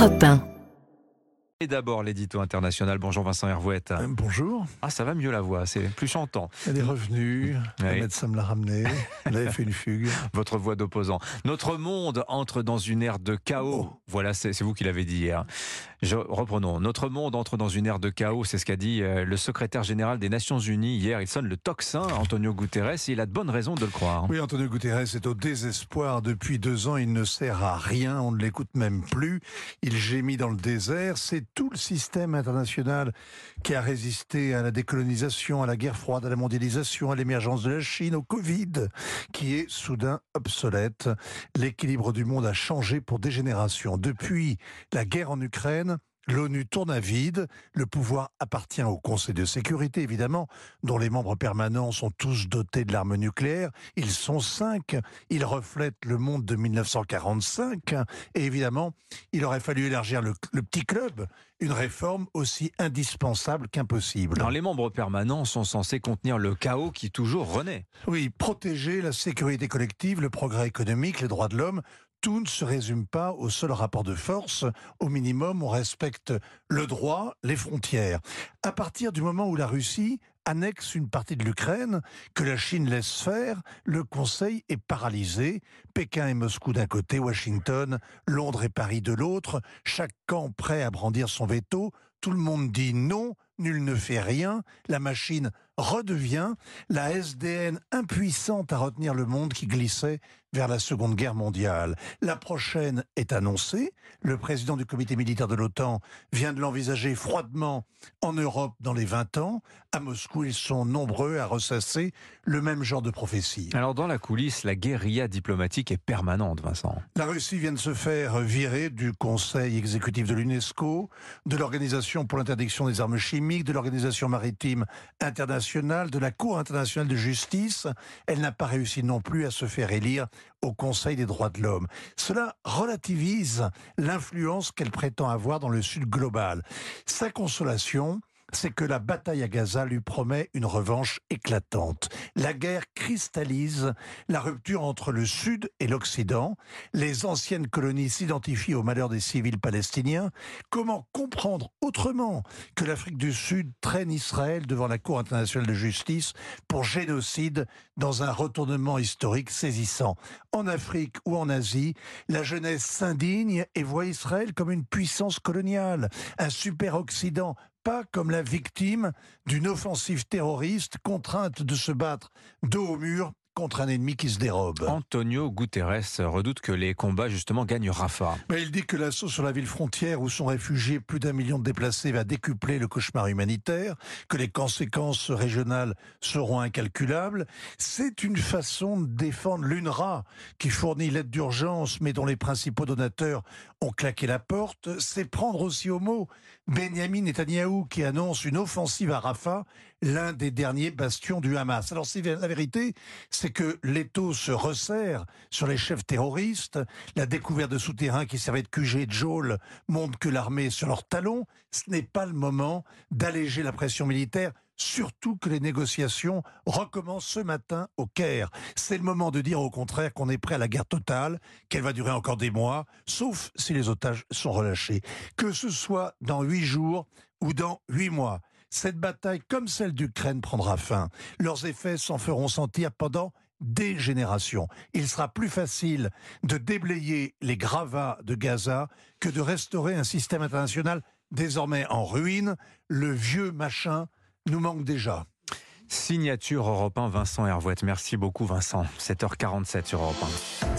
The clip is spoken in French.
Europe 1. Et d'abord l'édito international. Bonjour Vincent Hervouette. Euh, Bonjour. Ah, ça va mieux la voix, c'est plus chantant. Elle est revenue. Le Oui. médecin me l'a ramenée. Elle avait fait une fugue. Votre voix d'opposant. Notre monde entre dans une ère de chaos. Voilà, c'est vous qui l'avez dit hier. Je, reprenons. Notre monde entre dans une ère de chaos, c'est ce qu'a dit euh, le secrétaire général des Nations Unies hier. Il sonne le tocsin, Antonio Guterres, et il a de bonnes raisons de le croire. Oui, Antonio Guterres est au désespoir. Depuis deux ans, il ne sert à rien. On ne l'écoute même plus. Il gémit dans le désert. C'est tout le système international qui a résisté à la décolonisation, à la guerre froide, à la mondialisation, à l'émergence de la Chine, au Covid, qui est soudain obsolète. L'équilibre du monde a changé pour des générations. Depuis la guerre en Ukraine, L'ONU tourne à vide, le pouvoir appartient au Conseil de sécurité, évidemment, dont les membres permanents sont tous dotés de l'arme nucléaire. Ils sont cinq, ils reflètent le monde de 1945, et évidemment, il aurait fallu élargir le, le petit club, une réforme aussi indispensable qu'impossible. Les membres permanents sont censés contenir le chaos qui toujours renaît. Oui, protéger la sécurité collective, le progrès économique, les droits de l'homme, tout ne se résume pas au seul rapport de force. Au minimum, on respecte le droit, les frontières. À partir du moment où la Russie annexe une partie de l'Ukraine, que la Chine laisse faire, le Conseil est paralysé. Pékin et Moscou d'un côté, Washington, Londres et Paris de l'autre, chaque camp prêt à brandir son veto. Tout le monde dit non, nul ne fait rien, la machine redevient la SDN impuissante à retenir le monde qui glissait vers la Seconde Guerre mondiale. La prochaine est annoncée. Le président du comité militaire de l'OTAN vient de l'envisager froidement en Europe dans les 20 ans. À Moscou, ils sont nombreux à ressasser le même genre de prophétie. Alors, dans la coulisse, la guérilla diplomatique est permanente, Vincent. La Russie vient de se faire virer du Conseil exécutif de l'UNESCO, de l'Organisation pour l'interdiction des armes chimiques, de l'Organisation maritime internationale, de la Cour internationale de justice. Elle n'a pas réussi non plus à se faire élire au Conseil des droits de l'homme. Cela relativise l'influence qu'elle prétend avoir dans le Sud global. Sa consolation, c'est que la bataille à Gaza lui promet une revanche éclatante. La guerre cristallise la rupture entre le Sud et l'Occident. Les anciennes colonies s'identifient au malheur des civils palestiniens. Comment comprendre autrement que l'Afrique du Sud traîne Israël devant la Cour internationale de justice pour génocide dans un retournement historique saisissant? En Afrique ou en Asie, la jeunesse s'indigne et voit Israël comme une puissance coloniale, un super-Occident pas comme la victime d'une offensive terroriste contrainte de se battre dos au mur contre un ennemi qui se dérobe. Antonio Guterres redoute que les combats, justement, gagnent Rafah. Mais il dit que l'assaut sur la ville frontière où sont réfugiés plus d'un million de déplacés va décupler le cauchemar humanitaire, que les conséquences régionales seront incalculables. C'est une façon de défendre l'UNRWA qui fournit l'aide d'urgence mais dont les principaux donateurs ont claqué la porte. C'est prendre aussi au mot Benjamin Netanyahou qui annonce une offensive à Rafah, l'un des derniers bastions du Hamas. Alors c'est la vérité, c'est que l'étau se resserre sur les chefs terroristes. La découverte de souterrains qui servaient de QG de geôle montre que l'armée est sur leurs talons. Ce n'est pas le moment d'alléger la pression militaire. Surtout que les négociations recommencent ce matin au Caire. C'est le moment de dire au contraire qu'on est prêt à la guerre totale, qu'elle va durer encore des mois, sauf si les otages sont relâchés. Que ce soit dans huit jours ou dans huit mois, cette bataille, comme celle d'Ukraine, prendra fin. Leurs effets s'en feront sentir pendant des générations. Il sera plus facile de déblayer les gravats de Gaza que de restaurer un système international désormais en ruine. Le vieux machin nous manque déjà. Signature Europe 1, Vincent Hervouette. Merci beaucoup, Vincent. 7h47 sur Europe 1.